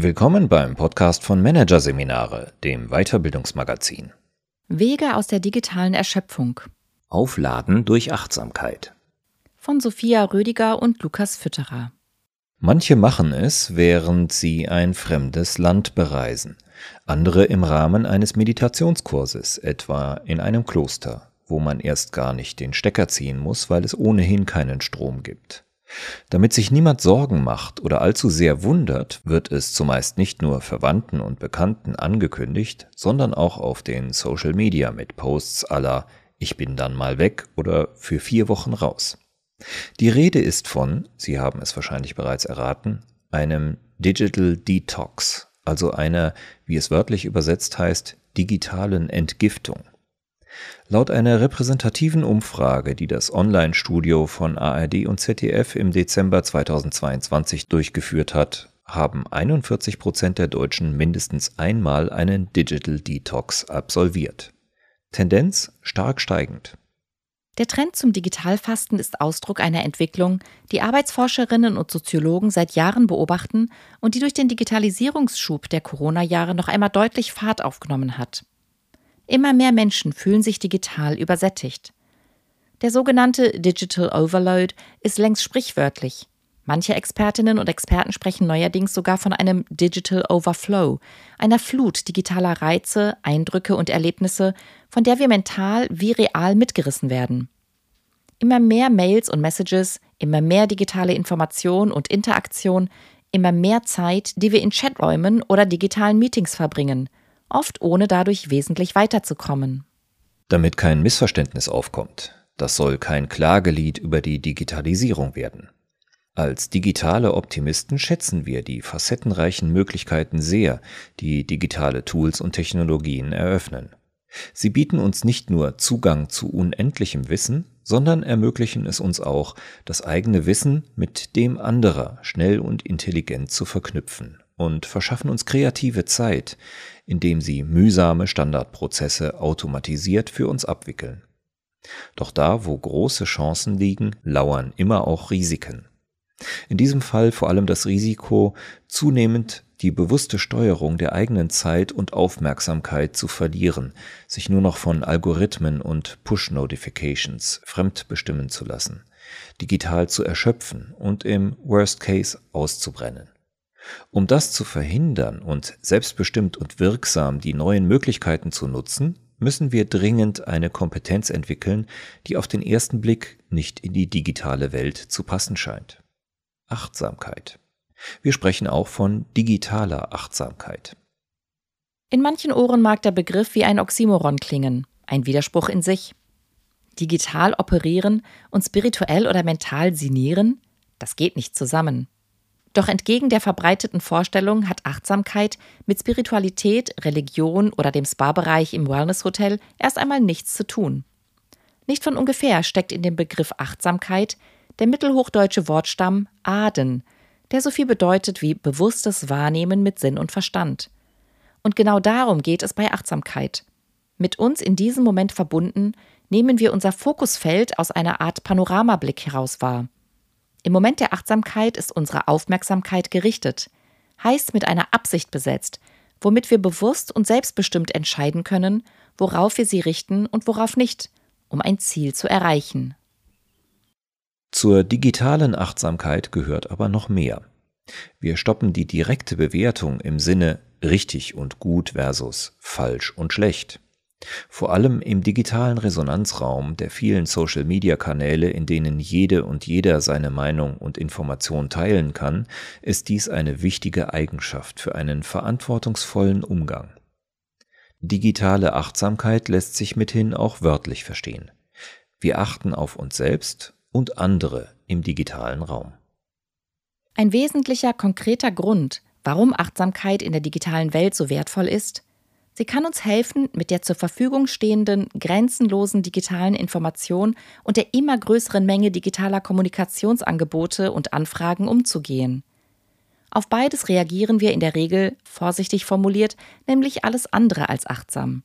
Willkommen beim Podcast von Managerseminare, dem Weiterbildungsmagazin. Wege aus der digitalen Erschöpfung. Aufladen durch Achtsamkeit. Von Sophia Rödiger und Lukas Fütterer. Manche machen es, während sie ein fremdes Land bereisen, andere im Rahmen eines Meditationskurses, etwa in einem Kloster, wo man erst gar nicht den Stecker ziehen muss, weil es ohnehin keinen Strom gibt. Damit sich niemand Sorgen macht oder allzu sehr wundert, wird es zumeist nicht nur Verwandten und Bekannten angekündigt, sondern auch auf den Social Media mit Posts aller Ich bin dann mal weg oder für vier Wochen raus. Die Rede ist von, Sie haben es wahrscheinlich bereits erraten, einem Digital Detox, also einer, wie es wörtlich übersetzt heißt, digitalen Entgiftung. Laut einer repräsentativen Umfrage, die das Online-Studio von ARD und ZDF im Dezember 2022 durchgeführt hat, haben 41 Prozent der Deutschen mindestens einmal einen Digital Detox absolviert. Tendenz stark steigend. Der Trend zum Digitalfasten ist Ausdruck einer Entwicklung, die Arbeitsforscherinnen und Soziologen seit Jahren beobachten und die durch den Digitalisierungsschub der Corona-Jahre noch einmal deutlich Fahrt aufgenommen hat. Immer mehr Menschen fühlen sich digital übersättigt. Der sogenannte Digital Overload ist längst sprichwörtlich. Manche Expertinnen und Experten sprechen neuerdings sogar von einem Digital Overflow, einer Flut digitaler Reize, Eindrücke und Erlebnisse, von der wir mental wie real mitgerissen werden. Immer mehr Mails und Messages, immer mehr digitale Information und Interaktion, immer mehr Zeit, die wir in Chaträumen oder digitalen Meetings verbringen, oft ohne dadurch wesentlich weiterzukommen. Damit kein Missverständnis aufkommt, das soll kein Klagelied über die Digitalisierung werden. Als digitale Optimisten schätzen wir die facettenreichen Möglichkeiten sehr, die digitale Tools und Technologien eröffnen. Sie bieten uns nicht nur Zugang zu unendlichem Wissen, sondern ermöglichen es uns auch, das eigene Wissen mit dem anderer schnell und intelligent zu verknüpfen und verschaffen uns kreative Zeit, indem sie mühsame Standardprozesse automatisiert für uns abwickeln. Doch da, wo große Chancen liegen, lauern immer auch Risiken. In diesem Fall vor allem das Risiko, zunehmend die bewusste Steuerung der eigenen Zeit und Aufmerksamkeit zu verlieren, sich nur noch von Algorithmen und Push-Notifications fremdbestimmen zu lassen, digital zu erschöpfen und im Worst Case auszubrennen. Um das zu verhindern und selbstbestimmt und wirksam die neuen Möglichkeiten zu nutzen, müssen wir dringend eine Kompetenz entwickeln, die auf den ersten Blick nicht in die digitale Welt zu passen scheint. Achtsamkeit. Wir sprechen auch von digitaler Achtsamkeit. In manchen Ohren mag der Begriff wie ein Oxymoron klingen, ein Widerspruch in sich. Digital operieren und spirituell oder mental sinieren, das geht nicht zusammen. Doch entgegen der verbreiteten Vorstellung hat Achtsamkeit mit Spiritualität, Religion oder dem Spa-Bereich im Wellness-Hotel erst einmal nichts zu tun. Nicht von ungefähr steckt in dem Begriff Achtsamkeit der mittelhochdeutsche Wortstamm Aden, der so viel bedeutet wie bewusstes Wahrnehmen mit Sinn und Verstand. Und genau darum geht es bei Achtsamkeit. Mit uns in diesem Moment verbunden, nehmen wir unser Fokusfeld aus einer Art Panoramablick heraus wahr. Im Moment der Achtsamkeit ist unsere Aufmerksamkeit gerichtet, heißt mit einer Absicht besetzt, womit wir bewusst und selbstbestimmt entscheiden können, worauf wir sie richten und worauf nicht, um ein Ziel zu erreichen. Zur digitalen Achtsamkeit gehört aber noch mehr. Wir stoppen die direkte Bewertung im Sinne richtig und gut versus falsch und schlecht. Vor allem im digitalen Resonanzraum der vielen Social-Media-Kanäle, in denen jede und jeder seine Meinung und Information teilen kann, ist dies eine wichtige Eigenschaft für einen verantwortungsvollen Umgang. Digitale Achtsamkeit lässt sich mithin auch wörtlich verstehen. Wir achten auf uns selbst und andere im digitalen Raum. Ein wesentlicher konkreter Grund, warum Achtsamkeit in der digitalen Welt so wertvoll ist, sie kann uns helfen, mit der zur Verfügung stehenden grenzenlosen digitalen Information und der immer größeren Menge digitaler Kommunikationsangebote und Anfragen umzugehen. Auf beides reagieren wir in der Regel, vorsichtig formuliert, nämlich alles andere als achtsam.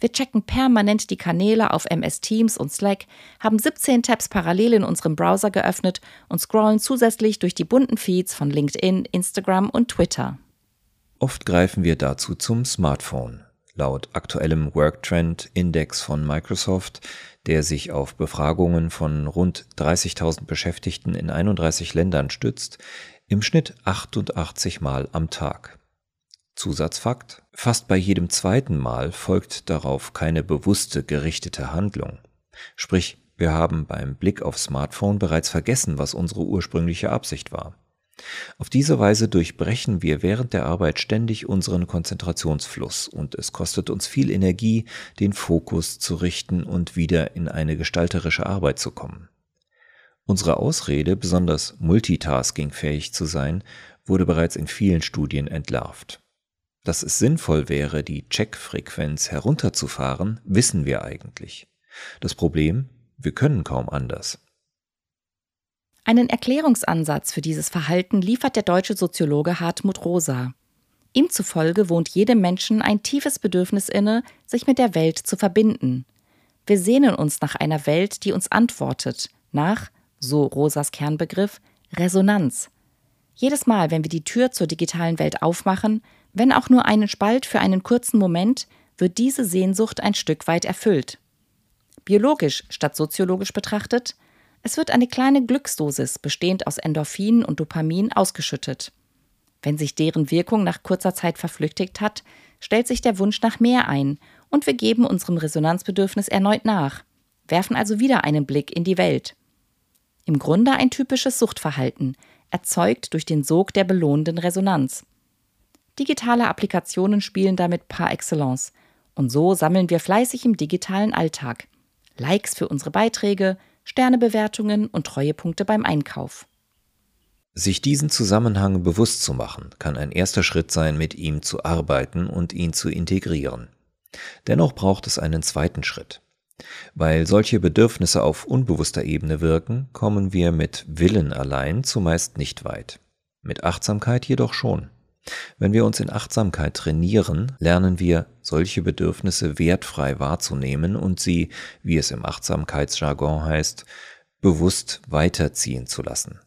Wir checken permanent die Kanäle auf MS Teams und Slack, haben 17 Tabs parallel in unserem Browser geöffnet und scrollen zusätzlich durch die bunten Feeds von LinkedIn, Instagram und Twitter. Oft greifen wir dazu zum Smartphone. Laut aktuellem Worktrend Index von Microsoft, der sich auf Befragungen von rund 30.000 Beschäftigten in 31 Ländern stützt, im Schnitt 88 Mal am Tag. Zusatzfakt, fast bei jedem zweiten Mal folgt darauf keine bewusste gerichtete Handlung. Sprich, wir haben beim Blick aufs Smartphone bereits vergessen, was unsere ursprüngliche Absicht war. Auf diese Weise durchbrechen wir während der Arbeit ständig unseren Konzentrationsfluss und es kostet uns viel Energie, den Fokus zu richten und wieder in eine gestalterische Arbeit zu kommen. Unsere Ausrede, besonders multitaskingfähig zu sein, wurde bereits in vielen Studien entlarvt. Dass es sinnvoll wäre, die Checkfrequenz herunterzufahren, wissen wir eigentlich. Das Problem, wir können kaum anders. Einen Erklärungsansatz für dieses Verhalten liefert der deutsche Soziologe Hartmut Rosa. Ihm zufolge wohnt jedem Menschen ein tiefes Bedürfnis inne, sich mit der Welt zu verbinden. Wir sehnen uns nach einer Welt, die uns antwortet, nach, so Rosas Kernbegriff, Resonanz. Jedes Mal, wenn wir die Tür zur digitalen Welt aufmachen, wenn auch nur einen Spalt für einen kurzen Moment, wird diese Sehnsucht ein Stück weit erfüllt. Biologisch statt soziologisch betrachtet es wird eine kleine Glücksdosis bestehend aus Endorphin und Dopamin ausgeschüttet. Wenn sich deren Wirkung nach kurzer Zeit verflüchtigt hat, stellt sich der Wunsch nach mehr ein und wir geben unserem Resonanzbedürfnis erneut nach, werfen also wieder einen Blick in die Welt. Im Grunde ein typisches Suchtverhalten, erzeugt durch den Sog der belohnenden Resonanz. Digitale Applikationen spielen damit par excellence und so sammeln wir fleißig im digitalen Alltag. Likes für unsere Beiträge, Sternebewertungen und Treuepunkte beim Einkauf. Sich diesen Zusammenhang bewusst zu machen, kann ein erster Schritt sein, mit ihm zu arbeiten und ihn zu integrieren. Dennoch braucht es einen zweiten Schritt. Weil solche Bedürfnisse auf unbewusster Ebene wirken, kommen wir mit Willen allein zumeist nicht weit. Mit Achtsamkeit jedoch schon. Wenn wir uns in Achtsamkeit trainieren, lernen wir, solche Bedürfnisse wertfrei wahrzunehmen und sie, wie es im Achtsamkeitsjargon heißt, bewusst weiterziehen zu lassen.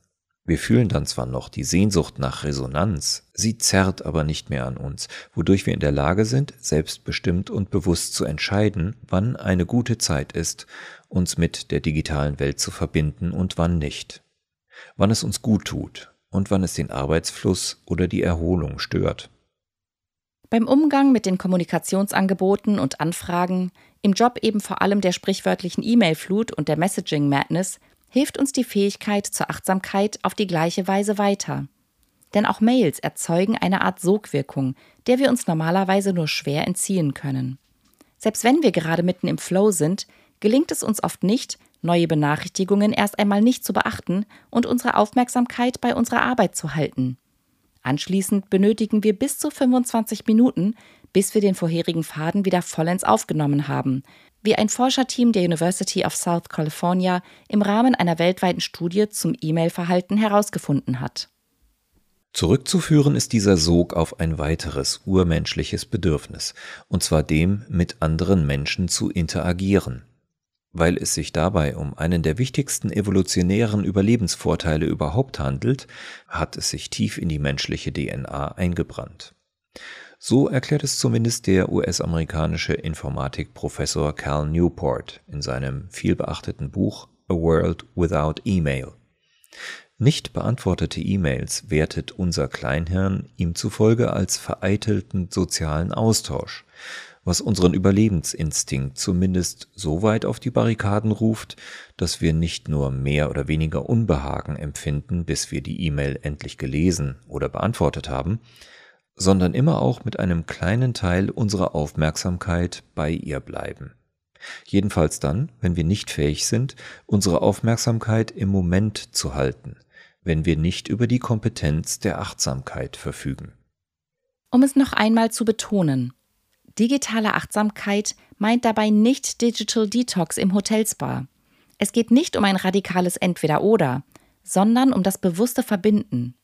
Wir fühlen dann zwar noch die Sehnsucht nach Resonanz, sie zerrt aber nicht mehr an uns, wodurch wir in der Lage sind, selbstbestimmt und bewusst zu entscheiden, wann eine gute Zeit ist, uns mit der digitalen Welt zu verbinden und wann nicht. Wann es uns gut tut und wann es den Arbeitsfluss oder die Erholung stört. Beim Umgang mit den Kommunikationsangeboten und Anfragen, im Job eben vor allem der sprichwörtlichen E-Mail-Flut und der Messaging Madness, hilft uns die Fähigkeit zur Achtsamkeit auf die gleiche Weise weiter. Denn auch Mails erzeugen eine Art Sogwirkung, der wir uns normalerweise nur schwer entziehen können. Selbst wenn wir gerade mitten im Flow sind, gelingt es uns oft nicht, neue Benachrichtigungen erst einmal nicht zu beachten und unsere Aufmerksamkeit bei unserer Arbeit zu halten. Anschließend benötigen wir bis zu 25 Minuten, bis wir den vorherigen Faden wieder vollends aufgenommen haben, wie ein Forscherteam der University of South California im Rahmen einer weltweiten Studie zum E-Mail-Verhalten herausgefunden hat. Zurückzuführen ist dieser Sog auf ein weiteres urmenschliches Bedürfnis, und zwar dem, mit anderen Menschen zu interagieren. Weil es sich dabei um einen der wichtigsten evolutionären Überlebensvorteile überhaupt handelt, hat es sich tief in die menschliche DNA eingebrannt. So erklärt es zumindest der US-amerikanische Informatikprofessor Cal Newport in seinem vielbeachteten Buch A World Without Email. Nicht beantwortete E-Mails wertet unser Kleinhirn ihm zufolge als vereitelten sozialen Austausch, was unseren Überlebensinstinkt zumindest so weit auf die Barrikaden ruft, dass wir nicht nur mehr oder weniger Unbehagen empfinden, bis wir die E-Mail endlich gelesen oder beantwortet haben, sondern immer auch mit einem kleinen Teil unserer Aufmerksamkeit bei ihr bleiben. Jedenfalls dann, wenn wir nicht fähig sind, unsere Aufmerksamkeit im Moment zu halten, wenn wir nicht über die Kompetenz der Achtsamkeit verfügen. Um es noch einmal zu betonen, Digitale Achtsamkeit meint dabei nicht Digital Detox im Hotelspa. Es geht nicht um ein radikales Entweder-Oder, sondern um das bewusste Verbinden.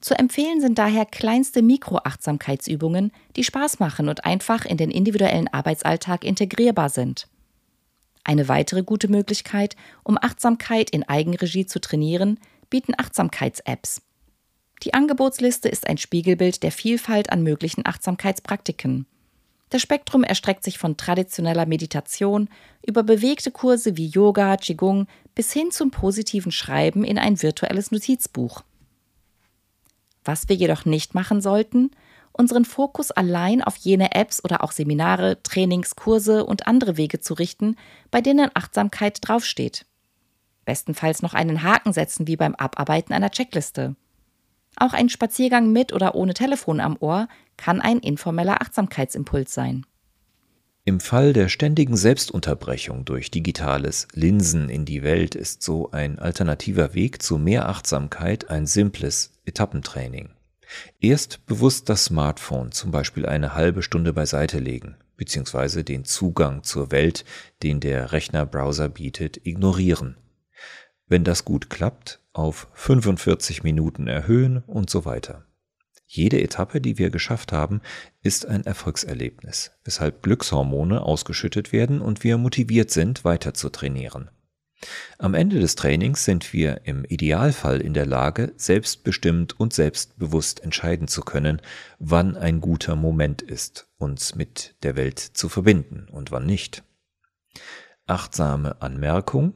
Zu empfehlen sind daher kleinste Mikroachtsamkeitsübungen, die Spaß machen und einfach in den individuellen Arbeitsalltag integrierbar sind. Eine weitere gute Möglichkeit, um Achtsamkeit in Eigenregie zu trainieren, bieten Achtsamkeits-Apps. Die Angebotsliste ist ein Spiegelbild der Vielfalt an möglichen Achtsamkeitspraktiken. Das Spektrum erstreckt sich von traditioneller Meditation über bewegte Kurse wie Yoga, Qigong bis hin zum positiven Schreiben in ein virtuelles Notizbuch. Was wir jedoch nicht machen sollten, unseren Fokus allein auf jene Apps oder auch Seminare, Trainings, Kurse und andere Wege zu richten, bei denen Achtsamkeit draufsteht. Bestenfalls noch einen Haken setzen wie beim Abarbeiten einer Checkliste. Auch ein Spaziergang mit oder ohne Telefon am Ohr kann ein informeller Achtsamkeitsimpuls sein. Im Fall der ständigen Selbstunterbrechung durch digitales Linsen in die Welt ist so ein alternativer Weg zu mehr Achtsamkeit ein simples Etappentraining. Erst bewusst das Smartphone zum Beispiel eine halbe Stunde beiseite legen, beziehungsweise den Zugang zur Welt, den der Rechnerbrowser bietet, ignorieren. Wenn das gut klappt, auf 45 Minuten erhöhen und so weiter. Jede Etappe, die wir geschafft haben, ist ein Erfolgserlebnis, weshalb Glückshormone ausgeschüttet werden und wir motiviert sind, weiter zu trainieren. Am Ende des Trainings sind wir im Idealfall in der Lage, selbstbestimmt und selbstbewusst entscheiden zu können, wann ein guter Moment ist, uns mit der Welt zu verbinden und wann nicht. Achtsame Anmerkung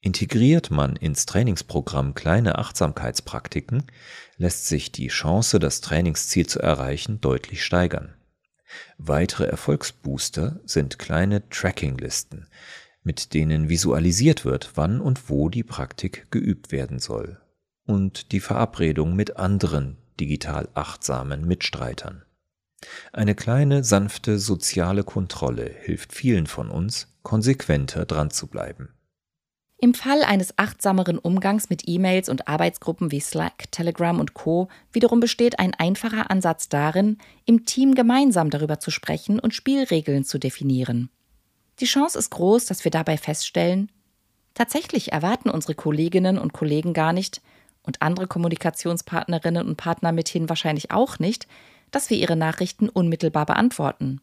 Integriert man ins Trainingsprogramm kleine Achtsamkeitspraktiken, lässt sich die Chance, das Trainingsziel zu erreichen, deutlich steigern. Weitere Erfolgsbooster sind kleine Trackinglisten, mit denen visualisiert wird, wann und wo die Praktik geübt werden soll, und die Verabredung mit anderen digital achtsamen Mitstreitern. Eine kleine, sanfte soziale Kontrolle hilft vielen von uns, konsequenter dran zu bleiben. Im Fall eines achtsameren Umgangs mit E-Mails und Arbeitsgruppen wie Slack, Telegram und Co. wiederum besteht ein einfacher Ansatz darin, im Team gemeinsam darüber zu sprechen und Spielregeln zu definieren. Die Chance ist groß, dass wir dabei feststellen, tatsächlich erwarten unsere Kolleginnen und Kollegen gar nicht und andere Kommunikationspartnerinnen und Partner mithin wahrscheinlich auch nicht, dass wir ihre Nachrichten unmittelbar beantworten.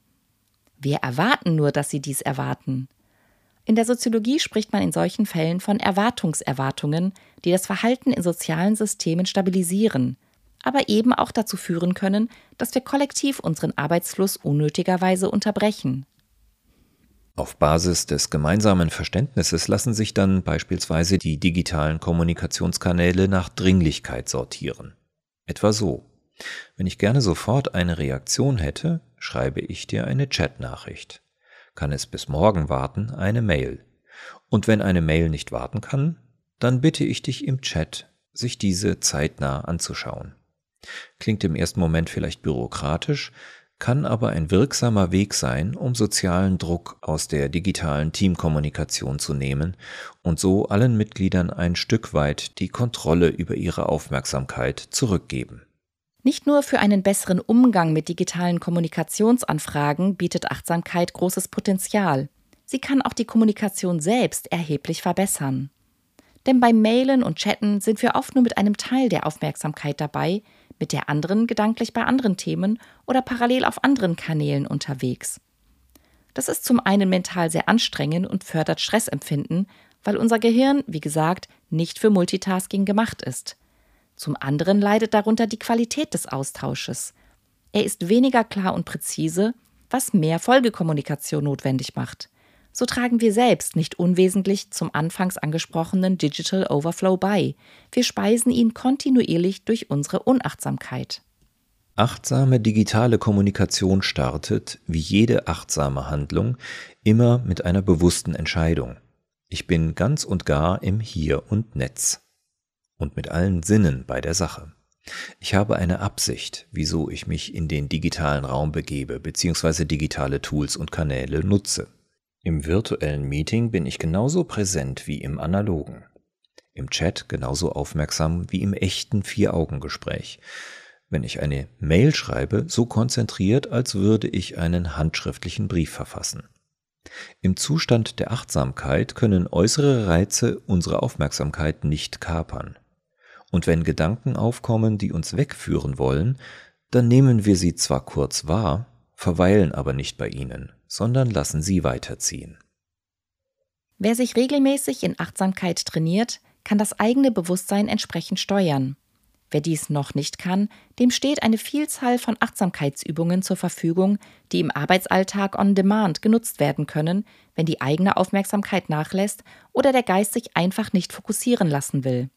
Wir erwarten nur, dass sie dies erwarten. In der Soziologie spricht man in solchen Fällen von Erwartungserwartungen, die das Verhalten in sozialen Systemen stabilisieren, aber eben auch dazu führen können, dass wir kollektiv unseren Arbeitsfluss unnötigerweise unterbrechen. Auf Basis des gemeinsamen Verständnisses lassen sich dann beispielsweise die digitalen Kommunikationskanäle nach Dringlichkeit sortieren. Etwa so. Wenn ich gerne sofort eine Reaktion hätte, schreibe ich dir eine Chatnachricht kann es bis morgen warten, eine Mail. Und wenn eine Mail nicht warten kann, dann bitte ich dich im Chat, sich diese zeitnah anzuschauen. Klingt im ersten Moment vielleicht bürokratisch, kann aber ein wirksamer Weg sein, um sozialen Druck aus der digitalen Teamkommunikation zu nehmen und so allen Mitgliedern ein Stück weit die Kontrolle über ihre Aufmerksamkeit zurückgeben. Nicht nur für einen besseren Umgang mit digitalen Kommunikationsanfragen bietet Achtsamkeit großes Potenzial. Sie kann auch die Kommunikation selbst erheblich verbessern. Denn beim Mailen und Chatten sind wir oft nur mit einem Teil der Aufmerksamkeit dabei, mit der anderen gedanklich bei anderen Themen oder parallel auf anderen Kanälen unterwegs. Das ist zum einen mental sehr anstrengend und fördert Stressempfinden, weil unser Gehirn, wie gesagt, nicht für Multitasking gemacht ist. Zum anderen leidet darunter die Qualität des Austausches. Er ist weniger klar und präzise, was mehr Folgekommunikation notwendig macht. So tragen wir selbst nicht unwesentlich zum anfangs angesprochenen Digital Overflow bei. Wir speisen ihn kontinuierlich durch unsere Unachtsamkeit. Achtsame digitale Kommunikation startet, wie jede achtsame Handlung, immer mit einer bewussten Entscheidung. Ich bin ganz und gar im Hier und Netz und mit allen Sinnen bei der Sache. Ich habe eine Absicht, wieso ich mich in den digitalen Raum begebe bzw. digitale Tools und Kanäle nutze. Im virtuellen Meeting bin ich genauso präsent wie im analogen. Im Chat genauso aufmerksam wie im echten Vier-Augen-Gespräch. Wenn ich eine Mail schreibe, so konzentriert, als würde ich einen handschriftlichen Brief verfassen. Im Zustand der Achtsamkeit können äußere Reize unsere Aufmerksamkeit nicht kapern. Und wenn Gedanken aufkommen, die uns wegführen wollen, dann nehmen wir sie zwar kurz wahr, verweilen aber nicht bei ihnen, sondern lassen sie weiterziehen. Wer sich regelmäßig in Achtsamkeit trainiert, kann das eigene Bewusstsein entsprechend steuern. Wer dies noch nicht kann, dem steht eine Vielzahl von Achtsamkeitsübungen zur Verfügung, die im Arbeitsalltag on demand genutzt werden können, wenn die eigene Aufmerksamkeit nachlässt oder der Geist sich einfach nicht fokussieren lassen will.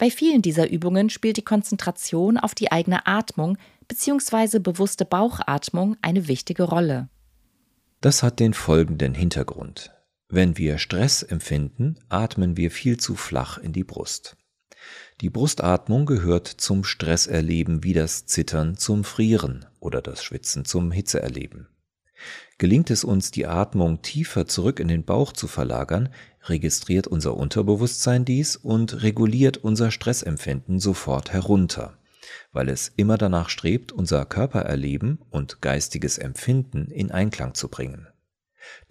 Bei vielen dieser Übungen spielt die Konzentration auf die eigene Atmung bzw. bewusste Bauchatmung eine wichtige Rolle. Das hat den folgenden Hintergrund. Wenn wir Stress empfinden, atmen wir viel zu flach in die Brust. Die Brustatmung gehört zum Stresserleben wie das Zittern zum Frieren oder das Schwitzen zum Hitzeerleben. Gelingt es uns, die Atmung tiefer zurück in den Bauch zu verlagern, registriert unser Unterbewusstsein dies und reguliert unser Stressempfinden sofort herunter, weil es immer danach strebt, unser Körpererleben und geistiges Empfinden in Einklang zu bringen.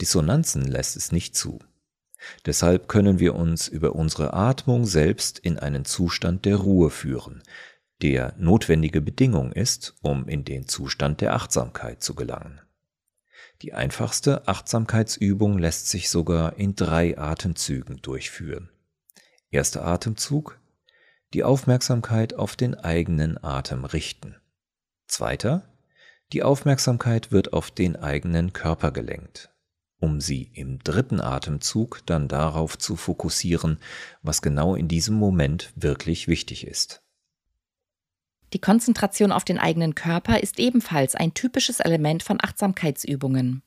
Dissonanzen lässt es nicht zu. Deshalb können wir uns über unsere Atmung selbst in einen Zustand der Ruhe führen, der notwendige Bedingung ist, um in den Zustand der Achtsamkeit zu gelangen. Die einfachste Achtsamkeitsübung lässt sich sogar in drei Atemzügen durchführen. Erster Atemzug, die Aufmerksamkeit auf den eigenen Atem richten. Zweiter, die Aufmerksamkeit wird auf den eigenen Körper gelenkt um sie im dritten Atemzug dann darauf zu fokussieren, was genau in diesem Moment wirklich wichtig ist. Die Konzentration auf den eigenen Körper ist ebenfalls ein typisches Element von Achtsamkeitsübungen.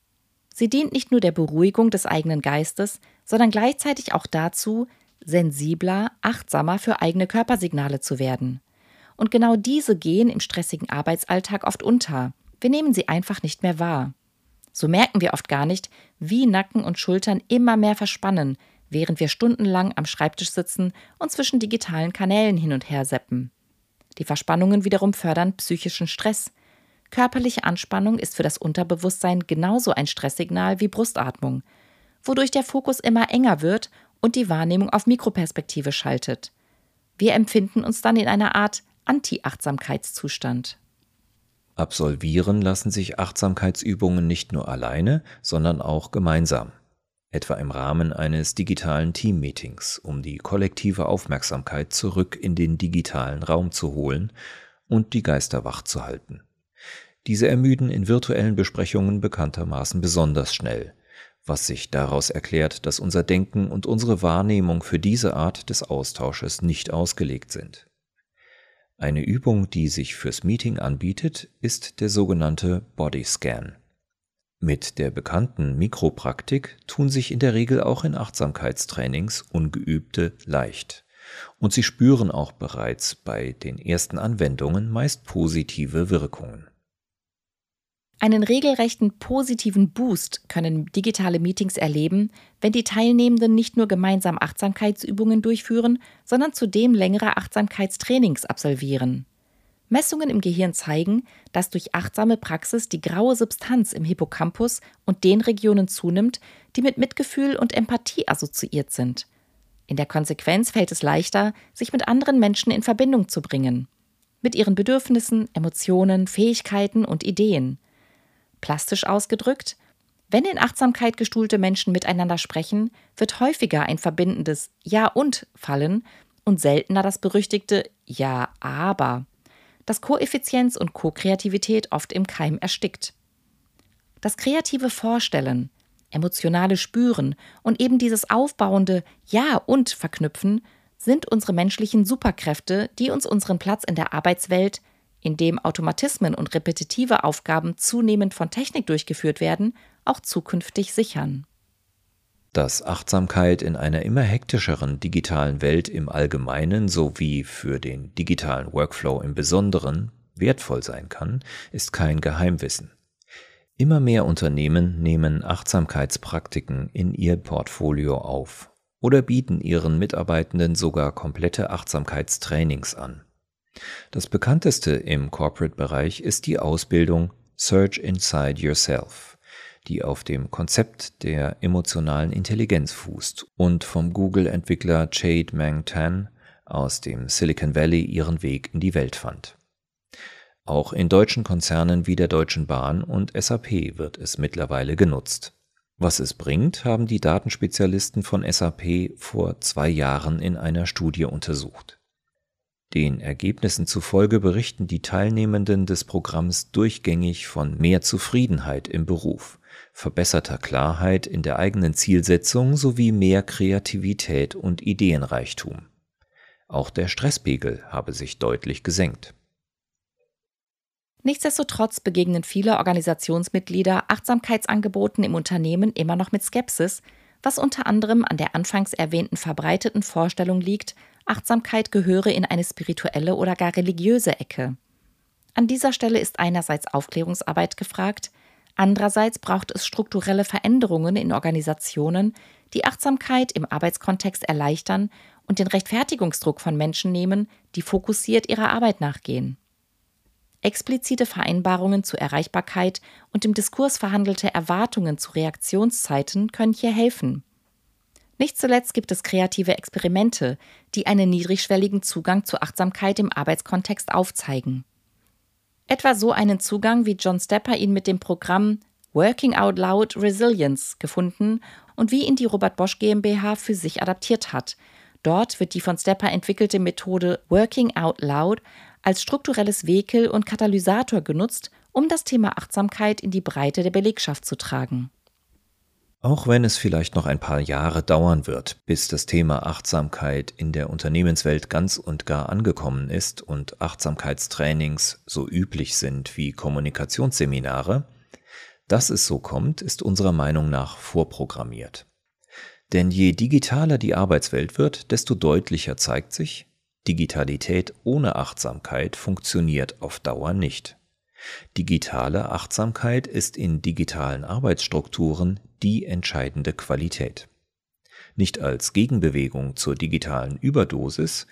Sie dient nicht nur der Beruhigung des eigenen Geistes, sondern gleichzeitig auch dazu, sensibler, achtsamer für eigene Körpersignale zu werden. Und genau diese gehen im stressigen Arbeitsalltag oft unter. Wir nehmen sie einfach nicht mehr wahr. So merken wir oft gar nicht, wie Nacken und Schultern immer mehr verspannen, während wir stundenlang am Schreibtisch sitzen und zwischen digitalen Kanälen hin und her seppen. Die Verspannungen wiederum fördern psychischen Stress. Körperliche Anspannung ist für das Unterbewusstsein genauso ein Stresssignal wie Brustatmung, wodurch der Fokus immer enger wird und die Wahrnehmung auf Mikroperspektive schaltet. Wir empfinden uns dann in einer Art Anti-Achtsamkeitszustand. Absolvieren lassen sich Achtsamkeitsübungen nicht nur alleine, sondern auch gemeinsam, etwa im Rahmen eines digitalen Teammeetings, um die kollektive Aufmerksamkeit zurück in den digitalen Raum zu holen und die Geister wach zu halten. Diese ermüden in virtuellen Besprechungen bekanntermaßen besonders schnell, was sich daraus erklärt, dass unser Denken und unsere Wahrnehmung für diese Art des Austausches nicht ausgelegt sind. Eine Übung, die sich fürs Meeting anbietet, ist der sogenannte Body Scan. Mit der bekannten Mikropraktik tun sich in der Regel auch in Achtsamkeitstrainings Ungeübte leicht. Und sie spüren auch bereits bei den ersten Anwendungen meist positive Wirkungen. Einen regelrechten positiven Boost können digitale Meetings erleben, wenn die Teilnehmenden nicht nur gemeinsam Achtsamkeitsübungen durchführen, sondern zudem längere Achtsamkeitstrainings absolvieren. Messungen im Gehirn zeigen, dass durch achtsame Praxis die graue Substanz im Hippocampus und den Regionen zunimmt, die mit Mitgefühl und Empathie assoziiert sind. In der Konsequenz fällt es leichter, sich mit anderen Menschen in Verbindung zu bringen. Mit ihren Bedürfnissen, Emotionen, Fähigkeiten und Ideen. Plastisch ausgedrückt, wenn in Achtsamkeit gestuhlte Menschen miteinander sprechen, wird häufiger ein verbindendes Ja und fallen und seltener das berüchtigte Ja aber, das Koeffizienz und Ko-Kreativität oft im Keim erstickt. Das kreative Vorstellen, emotionale Spüren und eben dieses aufbauende Ja und Verknüpfen sind unsere menschlichen Superkräfte, die uns unseren Platz in der Arbeitswelt in dem Automatismen und repetitive Aufgaben zunehmend von Technik durchgeführt werden, auch zukünftig sichern. Dass Achtsamkeit in einer immer hektischeren digitalen Welt im Allgemeinen sowie für den digitalen Workflow im Besonderen wertvoll sein kann, ist kein Geheimwissen. Immer mehr Unternehmen nehmen Achtsamkeitspraktiken in ihr Portfolio auf oder bieten ihren Mitarbeitenden sogar komplette Achtsamkeitstrainings an. Das bekannteste im Corporate-Bereich ist die Ausbildung Search Inside Yourself, die auf dem Konzept der emotionalen Intelligenz fußt und vom Google-Entwickler Jade Mang Tan aus dem Silicon Valley ihren Weg in die Welt fand. Auch in deutschen Konzernen wie der Deutschen Bahn und SAP wird es mittlerweile genutzt. Was es bringt, haben die Datenspezialisten von SAP vor zwei Jahren in einer Studie untersucht. Den Ergebnissen zufolge berichten die Teilnehmenden des Programms durchgängig von mehr Zufriedenheit im Beruf, verbesserter Klarheit in der eigenen Zielsetzung sowie mehr Kreativität und Ideenreichtum. Auch der Stresspegel habe sich deutlich gesenkt. Nichtsdestotrotz begegnen viele Organisationsmitglieder Achtsamkeitsangeboten im Unternehmen immer noch mit Skepsis, was unter anderem an der anfangs erwähnten verbreiteten Vorstellung liegt, Achtsamkeit gehöre in eine spirituelle oder gar religiöse Ecke. An dieser Stelle ist einerseits Aufklärungsarbeit gefragt, andererseits braucht es strukturelle Veränderungen in Organisationen, die Achtsamkeit im Arbeitskontext erleichtern und den Rechtfertigungsdruck von Menschen nehmen, die fokussiert ihrer Arbeit nachgehen. Explizite Vereinbarungen zur Erreichbarkeit und im Diskurs verhandelte Erwartungen zu Reaktionszeiten können hier helfen. Nicht zuletzt gibt es kreative Experimente, die einen niedrigschwelligen Zugang zur Achtsamkeit im Arbeitskontext aufzeigen. Etwa so einen Zugang, wie John Stepper ihn mit dem Programm Working Out Loud Resilience gefunden und wie ihn die Robert Bosch GmbH für sich adaptiert hat. Dort wird die von Stepper entwickelte Methode Working Out Loud als strukturelles Vehikel und Katalysator genutzt, um das Thema Achtsamkeit in die Breite der Belegschaft zu tragen. Auch wenn es vielleicht noch ein paar Jahre dauern wird, bis das Thema Achtsamkeit in der Unternehmenswelt ganz und gar angekommen ist und Achtsamkeitstrainings so üblich sind wie Kommunikationsseminare, dass es so kommt, ist unserer Meinung nach vorprogrammiert. Denn je digitaler die Arbeitswelt wird, desto deutlicher zeigt sich, Digitalität ohne Achtsamkeit funktioniert auf Dauer nicht. Digitale Achtsamkeit ist in digitalen Arbeitsstrukturen die entscheidende Qualität. Nicht als Gegenbewegung zur digitalen Überdosis,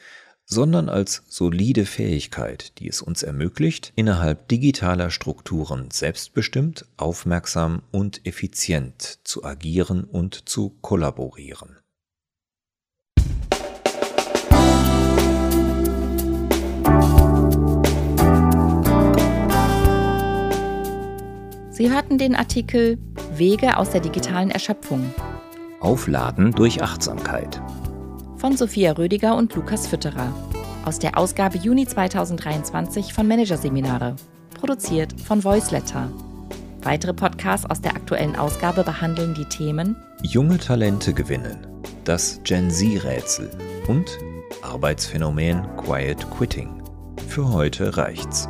sondern als solide Fähigkeit, die es uns ermöglicht, innerhalb digitaler Strukturen selbstbestimmt, aufmerksam und effizient zu agieren und zu kollaborieren. Sie hörten den Artikel Wege aus der digitalen Erschöpfung. Aufladen durch Achtsamkeit. Von Sophia Rödiger und Lukas Fütterer. Aus der Ausgabe Juni 2023 von Managerseminare. Produziert von Voiceletter. Weitere Podcasts aus der aktuellen Ausgabe behandeln die Themen Junge Talente gewinnen, das Gen Z-Rätsel und Arbeitsphänomen Quiet Quitting. Für heute reicht's.